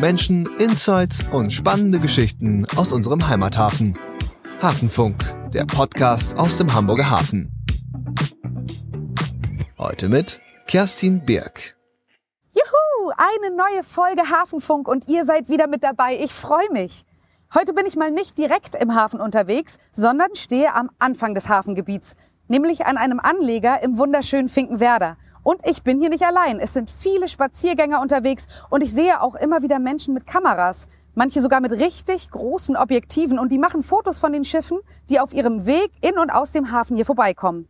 Menschen, Insights und spannende Geschichten aus unserem Heimathafen. Hafenfunk, der Podcast aus dem Hamburger Hafen. Heute mit Kerstin Birk. Juhu, eine neue Folge Hafenfunk und ihr seid wieder mit dabei. Ich freue mich. Heute bin ich mal nicht direkt im Hafen unterwegs, sondern stehe am Anfang des Hafengebiets, nämlich an einem Anleger im wunderschönen Finkenwerder. Und ich bin hier nicht allein. Es sind viele Spaziergänger unterwegs und ich sehe auch immer wieder Menschen mit Kameras. Manche sogar mit richtig großen Objektiven und die machen Fotos von den Schiffen, die auf ihrem Weg in und aus dem Hafen hier vorbeikommen.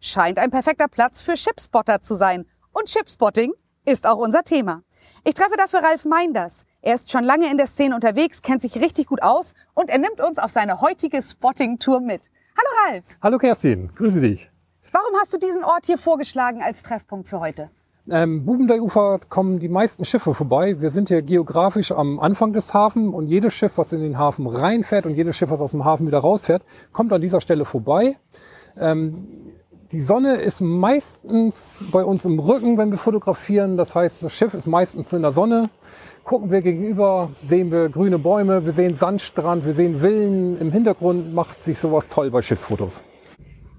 Scheint ein perfekter Platz für Shipspotter zu sein. Und Shipspotting ist auch unser Thema. Ich treffe dafür Ralf Meinders. Er ist schon lange in der Szene unterwegs, kennt sich richtig gut aus und er nimmt uns auf seine heutige Spotting-Tour mit. Hallo Ralf. Hallo Kerstin, grüße dich. Warum hast du diesen Ort hier vorgeschlagen als Treffpunkt für heute? Ähm, Bubendeiufer kommen die meisten Schiffe vorbei. Wir sind hier geografisch am Anfang des Hafens und jedes Schiff, was in den Hafen reinfährt und jedes Schiff, was aus dem Hafen wieder rausfährt, kommt an dieser Stelle vorbei. Ähm, die Sonne ist meistens bei uns im Rücken, wenn wir fotografieren. Das heißt, das Schiff ist meistens in der Sonne. Gucken wir gegenüber, sehen wir grüne Bäume, wir sehen Sandstrand, wir sehen Villen. Im Hintergrund macht sich sowas toll bei Schiffsfotos.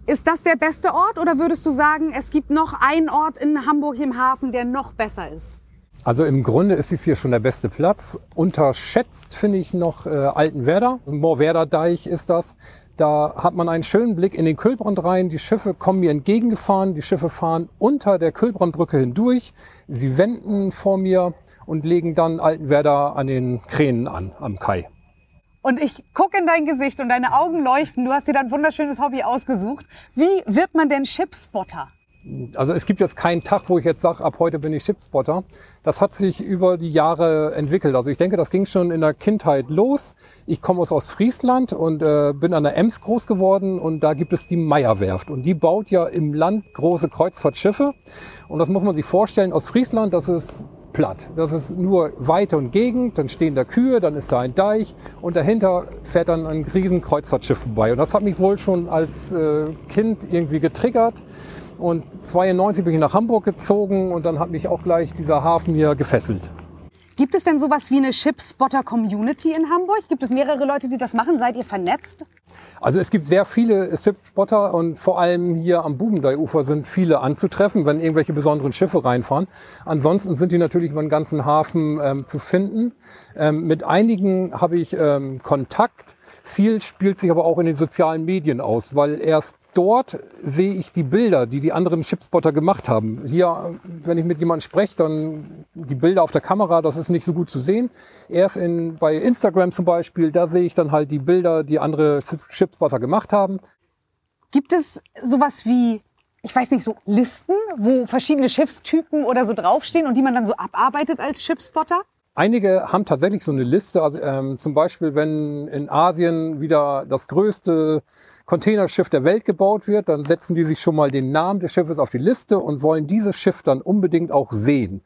Ist das der beste Ort oder würdest du sagen, es gibt noch einen Ort in Hamburg im Hafen, der noch besser ist? Also im Grunde ist dies hier schon der beste Platz. Unterschätzt finde ich noch äh, Altenwerder. Moorwerder Deich ist das. Da hat man einen schönen Blick in den Kühlbrand rein. Die Schiffe kommen mir entgegengefahren. Die Schiffe fahren unter der Kühlbrandbrücke hindurch. Sie wenden vor mir und legen dann Altenwerder an den Kränen an am Kai. Und ich gucke in dein Gesicht und deine Augen leuchten. Du hast dir da ein wunderschönes Hobby ausgesucht. Wie wird man denn Shipspotter? Also es gibt jetzt keinen Tag, wo ich jetzt sage, ab heute bin ich Shipspotter. Das hat sich über die Jahre entwickelt. Also ich denke, das ging schon in der Kindheit los. Ich komme aus Ostfriesland und äh, bin an der Ems groß geworden und da gibt es die Meierwerft. Und die baut ja im Land große Kreuzfahrtschiffe. Und das muss man sich vorstellen, Ostfriesland, das ist platt. Das ist nur Weite und Gegend, dann stehen da Kühe, dann ist da ein Deich und dahinter fährt dann ein riesen Kreuzfahrtschiff vorbei. Und das hat mich wohl schon als äh, Kind irgendwie getriggert. Und 92 bin ich nach Hamburg gezogen und dann hat mich auch gleich dieser Hafen hier gefesselt. Gibt es denn sowas wie eine Shipspotter-Community in Hamburg? Gibt es mehrere Leute, die das machen? Seid ihr vernetzt? Also es gibt sehr viele Shipspotter und vor allem hier am Bubendeiufer sind viele anzutreffen, wenn irgendwelche besonderen Schiffe reinfahren. Ansonsten sind die natürlich über den ganzen Hafen ähm, zu finden. Ähm, mit einigen habe ich ähm, Kontakt. Viel spielt sich aber auch in den sozialen Medien aus, weil erst dort sehe ich die Bilder, die die anderen Chipspotter gemacht haben. Hier, wenn ich mit jemandem spreche, dann die Bilder auf der Kamera, das ist nicht so gut zu sehen. Erst in, bei Instagram zum Beispiel, da sehe ich dann halt die Bilder, die andere Chipspotter gemacht haben. Gibt es sowas wie, ich weiß nicht, so Listen, wo verschiedene Schiffstypen oder so draufstehen und die man dann so abarbeitet als Chipspotter? Einige haben tatsächlich so eine Liste. Also ähm, zum Beispiel, wenn in Asien wieder das größte Containerschiff der Welt gebaut wird, dann setzen die sich schon mal den Namen des Schiffes auf die Liste und wollen dieses Schiff dann unbedingt auch sehen.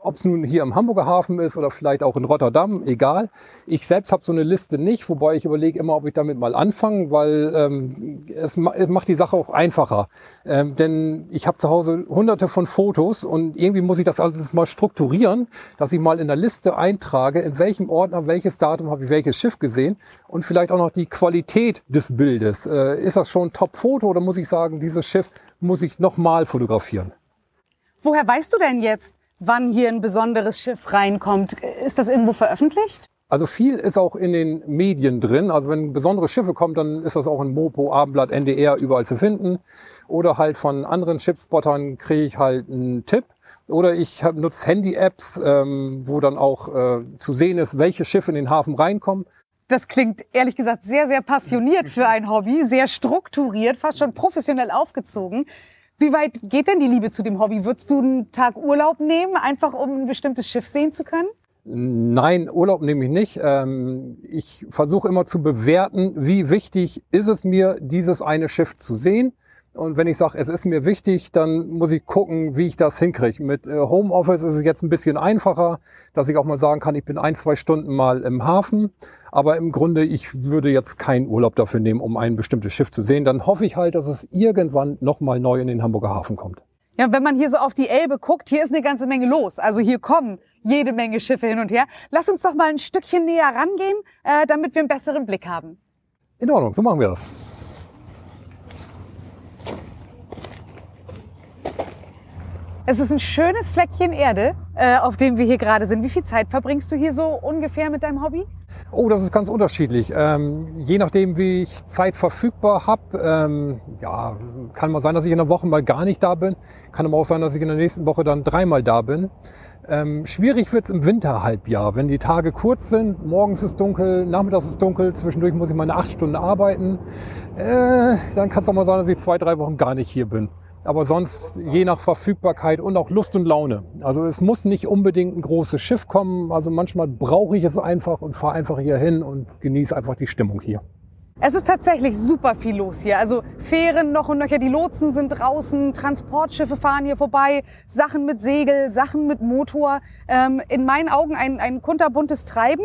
Ob es nun hier im Hamburger Hafen ist oder vielleicht auch in Rotterdam, egal. Ich selbst habe so eine Liste nicht, wobei ich überlege immer, ob ich damit mal anfange, weil ähm, es, es macht die Sache auch einfacher. Ähm, denn ich habe zu Hause hunderte von Fotos und irgendwie muss ich das alles mal strukturieren, dass ich mal in der Liste eintrage, in welchem Ordner, welches Datum habe ich welches Schiff gesehen und vielleicht auch noch die Qualität des Bildes. Äh, ist das schon ein Top-Foto oder muss ich sagen, dieses Schiff muss ich nochmal fotografieren? Woher weißt du denn jetzt, wann hier ein besonderes Schiff reinkommt. Ist das irgendwo veröffentlicht? Also viel ist auch in den Medien drin. Also wenn besondere Schiffe kommen, dann ist das auch in Mopo, Abendblatt, NDR überall zu finden. Oder halt von anderen Schiffspottern kriege ich halt einen Tipp. Oder ich nutze Handy-Apps, ähm, wo dann auch äh, zu sehen ist, welche Schiffe in den Hafen reinkommen. Das klingt ehrlich gesagt sehr, sehr passioniert für ein Hobby, sehr strukturiert, fast schon professionell aufgezogen. Wie weit geht denn die Liebe zu dem Hobby? Würdest du einen Tag Urlaub nehmen, einfach um ein bestimmtes Schiff sehen zu können? Nein, Urlaub nehme ich nicht. Ähm, ich versuche immer zu bewerten, wie wichtig ist es mir, dieses eine Schiff zu sehen. Und wenn ich sage, es ist mir wichtig, dann muss ich gucken, wie ich das hinkriege. Mit äh, Homeoffice ist es jetzt ein bisschen einfacher, dass ich auch mal sagen kann, ich bin ein, zwei Stunden mal im Hafen. Aber im Grunde, ich würde jetzt keinen Urlaub dafür nehmen, um ein bestimmtes Schiff zu sehen. Dann hoffe ich halt, dass es irgendwann nochmal neu in den Hamburger Hafen kommt. Ja, wenn man hier so auf die Elbe guckt, hier ist eine ganze Menge los. Also hier kommen jede Menge Schiffe hin und her. Lass uns doch mal ein Stückchen näher rangehen, äh, damit wir einen besseren Blick haben. In Ordnung, so machen wir das. Es ist ein schönes Fleckchen Erde, äh, auf dem wir hier gerade sind. Wie viel Zeit verbringst du hier so ungefähr mit deinem Hobby? Oh, das ist ganz unterschiedlich. Ähm, je nachdem, wie ich Zeit verfügbar habe, ähm, ja, kann mal sein, dass ich in der Woche mal gar nicht da bin. Kann aber auch sein, dass ich in der nächsten Woche dann dreimal da bin. Ähm, schwierig wird's im Winterhalbjahr, wenn die Tage kurz sind. Morgens ist dunkel, nachmittags ist dunkel, zwischendurch muss ich meine acht Stunden arbeiten. Äh, dann kann es auch mal sein, dass ich zwei, drei Wochen gar nicht hier bin aber sonst je nach Verfügbarkeit und auch Lust und Laune. Also es muss nicht unbedingt ein großes Schiff kommen. Also manchmal brauche ich es einfach und fahre einfach hier hin und genieße einfach die Stimmung hier. Es ist tatsächlich super viel los hier. Also Fähren noch und nöcher, die Lotsen sind draußen, Transportschiffe fahren hier vorbei, Sachen mit Segel, Sachen mit Motor. Ähm, in meinen Augen ein, ein kunterbuntes Treiben.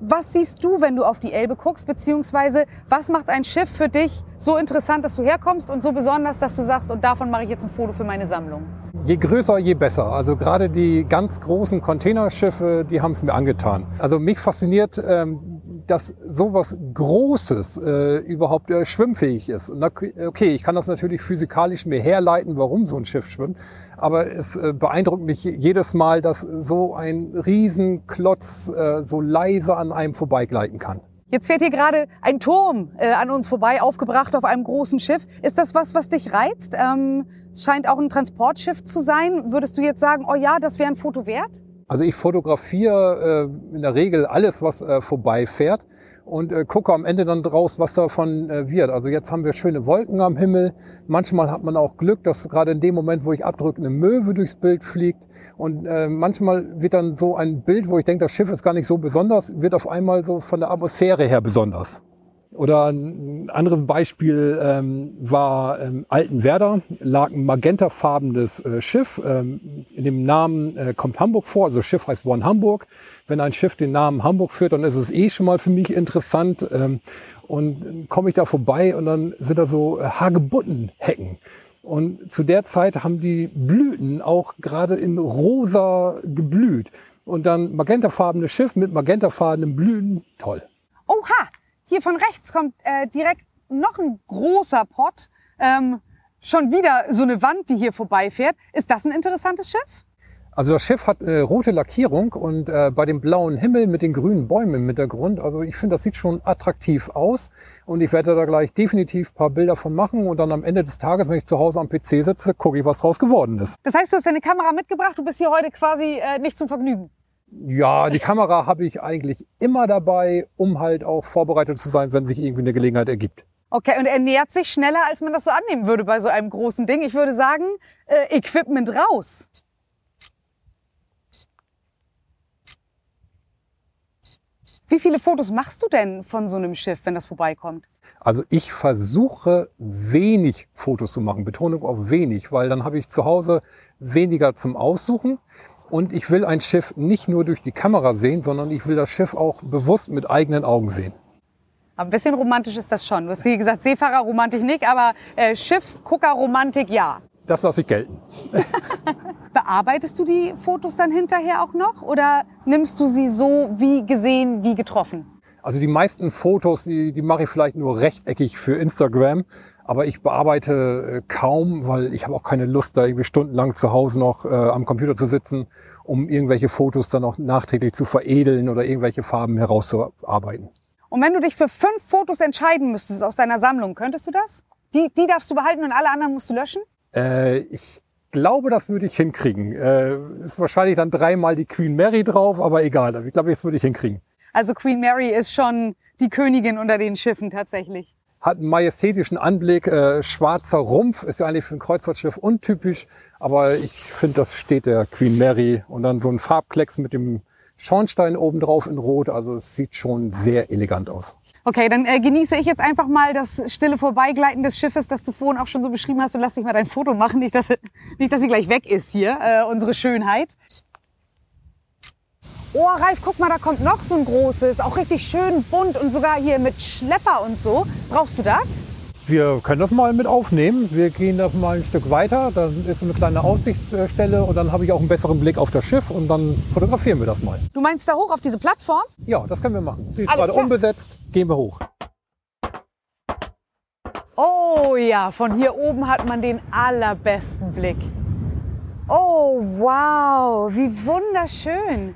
Was siehst du, wenn du auf die Elbe guckst, beziehungsweise was macht ein Schiff für dich so interessant, dass du herkommst und so besonders, dass du sagst, und davon mache ich jetzt ein Foto für meine Sammlung? Je größer, je besser. Also gerade die ganz großen Containerschiffe, die haben es mir angetan. Also mich fasziniert ähm, dass sowas Großes äh, überhaupt äh, schwimmfähig ist. Und okay, ich kann das natürlich physikalisch mir herleiten, warum so ein Schiff schwimmt, aber es äh, beeindruckt mich jedes Mal, dass so ein Riesenklotz äh, so leise an einem vorbeigleiten kann. Jetzt fährt hier gerade ein Turm äh, an uns vorbei, aufgebracht auf einem großen Schiff. Ist das was, was dich reizt? Ähm, scheint auch ein Transportschiff zu sein. Würdest du jetzt sagen, oh ja, das wäre ein Foto wert? Also ich fotografiere äh, in der Regel alles, was äh, vorbeifährt und äh, gucke am Ende dann draus, was davon äh, wird. Also jetzt haben wir schöne Wolken am Himmel. Manchmal hat man auch Glück, dass gerade in dem Moment, wo ich abdrücke, eine Möwe durchs Bild fliegt. Und äh, manchmal wird dann so ein Bild, wo ich denke, das Schiff ist gar nicht so besonders, wird auf einmal so von der Atmosphäre her besonders. Oder ein anderes Beispiel ähm, war ähm, Altenwerder, lag ein magentafarbenes äh, Schiff. Ähm, in dem Namen äh, kommt Hamburg vor, also Schiff heißt One Hamburg. Wenn ein Schiff den Namen Hamburg führt, dann ist es eh schon mal für mich interessant. Ähm, und komme ich da vorbei und dann sind da so äh, Hagebuttenhecken. Und zu der Zeit haben die Blüten auch gerade in rosa geblüht. Und dann magentafarbenes Schiff mit magentafarbenen Blüten, toll. Oha, hier von rechts kommt äh, direkt noch ein großer Pott. Ähm, schon wieder so eine Wand, die hier vorbeifährt. Ist das ein interessantes Schiff? Also das Schiff hat äh, rote Lackierung und äh, bei dem blauen Himmel mit den grünen Bäumen im Hintergrund, also ich finde, das sieht schon attraktiv aus und ich werde da gleich definitiv paar Bilder von machen und dann am Ende des Tages, wenn ich zu Hause am PC sitze, gucke ich, was draus geworden ist. Das heißt, du hast deine Kamera mitgebracht, du bist hier heute quasi äh, nicht zum Vergnügen. Ja, die Kamera habe ich eigentlich immer dabei, um halt auch vorbereitet zu sein, wenn sich irgendwie eine Gelegenheit ergibt. Okay, und er nähert sich schneller, als man das so annehmen würde bei so einem großen Ding. Ich würde sagen, äh, Equipment raus. Wie viele Fotos machst du denn von so einem Schiff, wenn das vorbeikommt? Also ich versuche wenig Fotos zu machen, Betonung auf wenig, weil dann habe ich zu Hause weniger zum Aussuchen. Und ich will ein Schiff nicht nur durch die Kamera sehen, sondern ich will das Schiff auch bewusst mit eigenen Augen sehen. Aber ein bisschen romantisch ist das schon. Du hast wie gesagt Seefahrerromantik nicht, aber äh, Schiffguckerromantik ja. Das lasse ich gelten. Bearbeitest du die Fotos dann hinterher auch noch oder nimmst du sie so wie gesehen, wie getroffen? Also die meisten Fotos, die, die mache ich vielleicht nur rechteckig für Instagram. Aber ich bearbeite äh, kaum, weil ich habe auch keine Lust, da irgendwie stundenlang zu Hause noch äh, am Computer zu sitzen, um irgendwelche Fotos dann noch nachträglich zu veredeln oder irgendwelche Farben herauszuarbeiten. Und wenn du dich für fünf Fotos entscheiden müsstest aus deiner Sammlung, könntest du das? Die, die darfst du behalten und alle anderen musst du löschen? Äh, ich glaube, das würde ich hinkriegen. Äh, ist wahrscheinlich dann dreimal die Queen Mary drauf, aber egal. Ich glaube, das würde ich hinkriegen. Also Queen Mary ist schon die Königin unter den Schiffen tatsächlich hat einen majestätischen Anblick. Äh, schwarzer Rumpf ist ja eigentlich für ein Kreuzfahrtschiff untypisch, aber ich finde, das steht der Queen Mary und dann so ein Farbklecks mit dem Schornstein obendrauf in Rot. Also es sieht schon sehr elegant aus. Okay, dann äh, genieße ich jetzt einfach mal das stille Vorbeigleiten des Schiffes, das du vorhin auch schon so beschrieben hast und lass dich mal dein Foto machen. Nicht, dass, nicht, dass sie gleich weg ist hier, äh, unsere Schönheit. Oh, Ralf, guck mal, da kommt noch so ein großes, auch richtig schön bunt und sogar hier mit Schlepper und so. Brauchst du das? Wir können das mal mit aufnehmen. Wir gehen das mal ein Stück weiter. Da ist eine kleine Aussichtsstelle und dann habe ich auch einen besseren Blick auf das Schiff und dann fotografieren wir das mal. Du meinst da hoch auf diese Plattform? Ja, das können wir machen. Sie ist Alles gerade klar. unbesetzt. Gehen wir hoch. Oh ja, von hier oben hat man den allerbesten Blick. Oh, wow, wie wunderschön.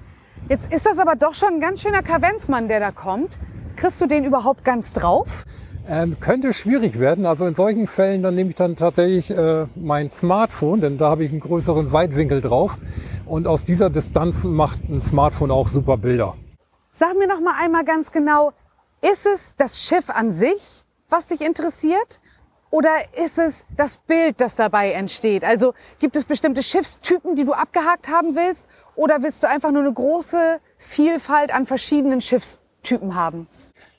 Jetzt ist das aber doch schon ein ganz schöner Kavenzmann, der da kommt. Kriegst du den überhaupt ganz drauf? Ähm, könnte schwierig werden. Also in solchen Fällen, dann nehme ich dann tatsächlich äh, mein Smartphone, denn da habe ich einen größeren Weitwinkel drauf. Und aus dieser Distanz macht ein Smartphone auch super Bilder. Sag mir noch mal einmal ganz genau, ist es das Schiff an sich, was dich interessiert? Oder ist es das Bild, das dabei entsteht? Also gibt es bestimmte Schiffstypen, die du abgehakt haben willst? Oder willst du einfach nur eine große Vielfalt an verschiedenen Schiffstypen haben?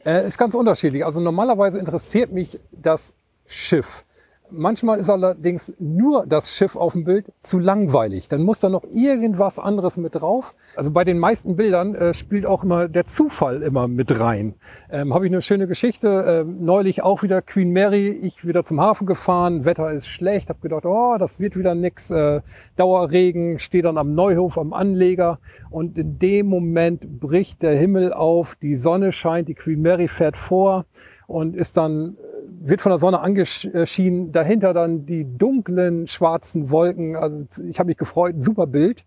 Äh, ist ganz unterschiedlich. Also normalerweise interessiert mich das Schiff. Manchmal ist allerdings nur das Schiff auf dem Bild zu langweilig. Dann muss da noch irgendwas anderes mit drauf. Also bei den meisten Bildern äh, spielt auch immer der Zufall immer mit rein. Ähm, Habe ich eine schöne Geschichte. Ähm, neulich auch wieder Queen Mary. Ich wieder zum Hafen gefahren. Wetter ist schlecht. Hab gedacht, oh, das wird wieder nix. Äh, Dauerregen. Stehe dann am Neuhof am Anleger. Und in dem Moment bricht der Himmel auf. Die Sonne scheint. Die Queen Mary fährt vor und ist dann wird von der Sonne angeschienen, dahinter dann die dunklen schwarzen Wolken. Also ich habe mich gefreut, super Bild.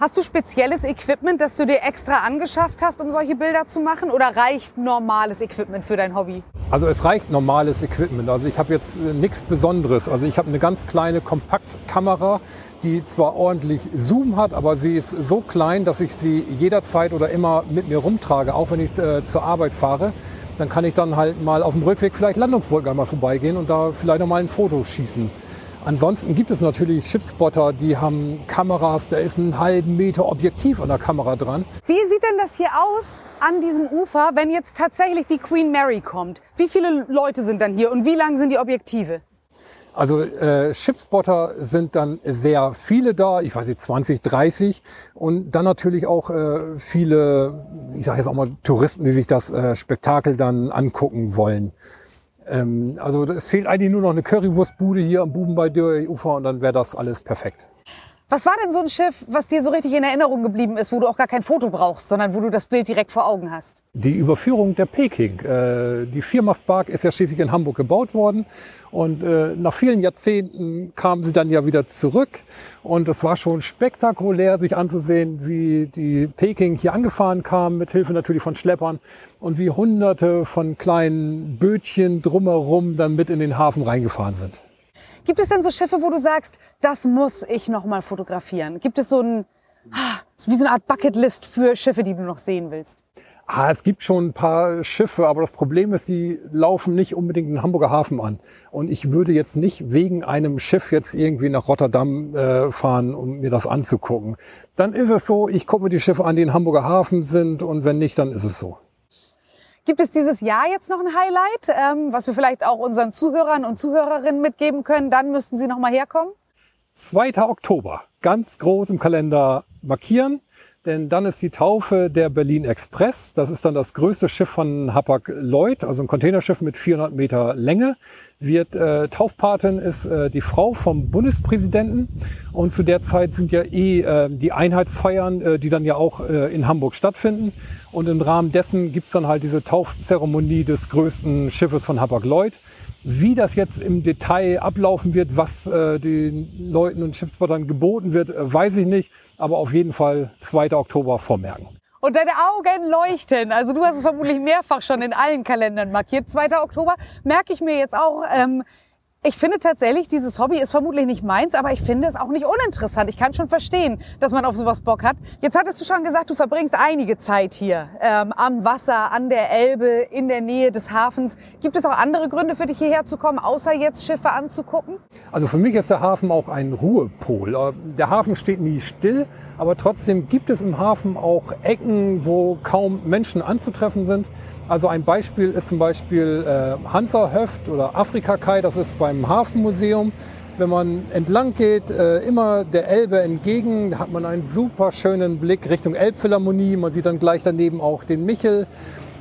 Hast du spezielles Equipment, das du dir extra angeschafft hast, um solche Bilder zu machen? Oder reicht normales Equipment für dein Hobby? Also es reicht normales Equipment. Also ich habe jetzt äh, nichts Besonderes. Also ich habe eine ganz kleine Kompaktkamera, die zwar ordentlich Zoom hat, aber sie ist so klein, dass ich sie jederzeit oder immer mit mir rumtrage, auch wenn ich äh, zur Arbeit fahre. Dann kann ich dann halt mal auf dem Rückweg vielleicht Landungsbrücken einmal vorbeigehen und da vielleicht noch mal ein Foto schießen. Ansonsten gibt es natürlich Schiffspotter, die haben Kameras, da ist einen halben Meter Objektiv an der Kamera dran. Wie sieht denn das hier aus an diesem Ufer, wenn jetzt tatsächlich die Queen Mary kommt? Wie viele Leute sind dann hier und wie lang sind die Objektive? Also äh, Schiffspotter sind dann sehr viele da, ich weiß nicht, 20, 30 und dann natürlich auch äh, viele, ich sage jetzt auch mal Touristen, die sich das äh, Spektakel dann angucken wollen. Ähm, also es fehlt eigentlich nur noch eine Currywurstbude hier am Buben bei Ufer und dann wäre das alles perfekt. Was war denn so ein Schiff, was dir so richtig in Erinnerung geblieben ist, wo du auch gar kein Foto brauchst, sondern wo du das Bild direkt vor Augen hast? Die Überführung der Peking. Äh, die Viermastbark ist ja schließlich in Hamburg gebaut worden und äh, nach vielen Jahrzehnten kam sie dann ja wieder zurück. Und es war schon spektakulär, sich anzusehen, wie die Peking hier angefahren kam, mit Hilfe natürlich von Schleppern und wie hunderte von kleinen Bötchen drumherum dann mit in den Hafen reingefahren sind. Gibt es denn so Schiffe, wo du sagst, das muss ich noch mal fotografieren? Gibt es so ein, ah, wie so eine Art Bucketlist für Schiffe, die du noch sehen willst? Ah, es gibt schon ein paar Schiffe, aber das Problem ist, die laufen nicht unbedingt in den Hamburger Hafen an. Und ich würde jetzt nicht wegen einem Schiff jetzt irgendwie nach Rotterdam äh, fahren, um mir das anzugucken. Dann ist es so, ich gucke mir die Schiffe an, die in Hamburger Hafen sind und wenn nicht, dann ist es so. Gibt es dieses Jahr jetzt noch ein Highlight, ähm, was wir vielleicht auch unseren Zuhörern und Zuhörerinnen mitgeben können? Dann müssten sie noch mal herkommen. 2. Oktober, ganz groß im Kalender markieren, denn dann ist die Taufe der Berlin Express. Das ist dann das größte Schiff von Hapag-Lloyd, also ein Containerschiff mit 400 Meter Länge. Wird äh, Taufpatin ist äh, die Frau vom Bundespräsidenten und zu der Zeit sind ja eh äh, die Einheitsfeiern, äh, die dann ja auch äh, in Hamburg stattfinden. Und im Rahmen dessen gibt's dann halt diese Taufzeremonie des größten Schiffes von Hapag-Lloyd. Wie das jetzt im Detail ablaufen wird, was äh, den Leuten und Schiffspottern geboten wird, äh, weiß ich nicht. Aber auf jeden Fall 2. Oktober vormerken. Und deine Augen leuchten. Also du hast es vermutlich mehrfach schon in allen Kalendern markiert. 2. Oktober merke ich mir jetzt auch. Ähm, ich finde tatsächlich, dieses Hobby ist vermutlich nicht meins, aber ich finde es auch nicht uninteressant. Ich kann schon verstehen, dass man auf sowas Bock hat. Jetzt hattest du schon gesagt, du verbringst einige Zeit hier ähm, am Wasser, an der Elbe, in der Nähe des Hafens. Gibt es auch andere Gründe für dich hierher zu kommen, außer jetzt Schiffe anzugucken? Also für mich ist der Hafen auch ein Ruhepol. Äh, Der Hafen steht nie still, aber trotzdem gibt es im Hafen auch Ecken, wo kaum Menschen anzutreffen sind. Also ein Beispiel ist zum Beispiel äh, Hansa-Höft oder Afrika-Kai, das ist beim Hafenmuseum. Wenn man entlang geht, äh, immer der Elbe entgegen, hat man einen super schönen Blick Richtung Elbphilharmonie. Man sieht dann gleich daneben auch den Michel.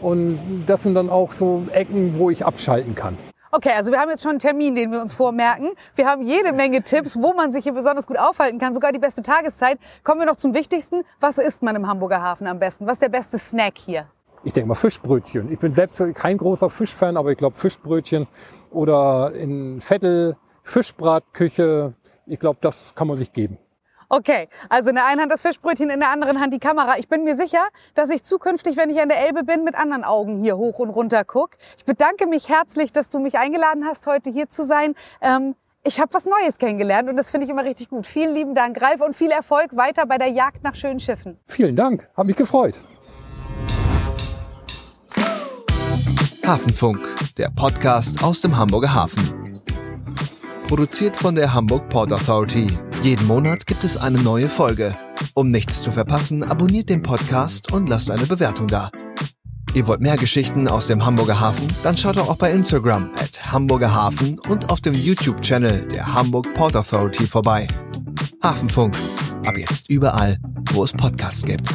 Und das sind dann auch so Ecken, wo ich abschalten kann. Okay, also wir haben jetzt schon einen Termin, den wir uns vormerken. Wir haben jede Menge Tipps, wo man sich hier besonders gut aufhalten kann, sogar die beste Tageszeit. Kommen wir noch zum Wichtigsten. Was isst man im Hamburger Hafen am besten? Was ist der beste Snack hier? Ich denke mal Fischbrötchen. Ich bin selbst kein großer Fischfan, aber ich glaube Fischbrötchen oder in Vettel Fischbratküche. Ich glaube, das kann man sich geben. Okay, also in der einen Hand das Fischbrötchen, in der anderen Hand die Kamera. Ich bin mir sicher, dass ich zukünftig, wenn ich an der Elbe bin, mit anderen Augen hier hoch und runter gucke. Ich bedanke mich herzlich, dass du mich eingeladen hast, heute hier zu sein. Ähm, ich habe was Neues kennengelernt und das finde ich immer richtig gut. Vielen lieben Dank, Ralf, und viel Erfolg weiter bei der Jagd nach schönen Schiffen. Vielen Dank, hat mich gefreut. Hafenfunk, der Podcast aus dem Hamburger Hafen. Produziert von der Hamburg Port Authority. Jeden Monat gibt es eine neue Folge. Um nichts zu verpassen, abonniert den Podcast und lasst eine Bewertung da. Ihr wollt mehr Geschichten aus dem Hamburger Hafen? Dann schaut doch auch bei Instagram at Hamburger Hafen und auf dem YouTube-Channel der Hamburg Port Authority vorbei. Hafenfunk. Ab jetzt überall, wo es Podcasts gibt.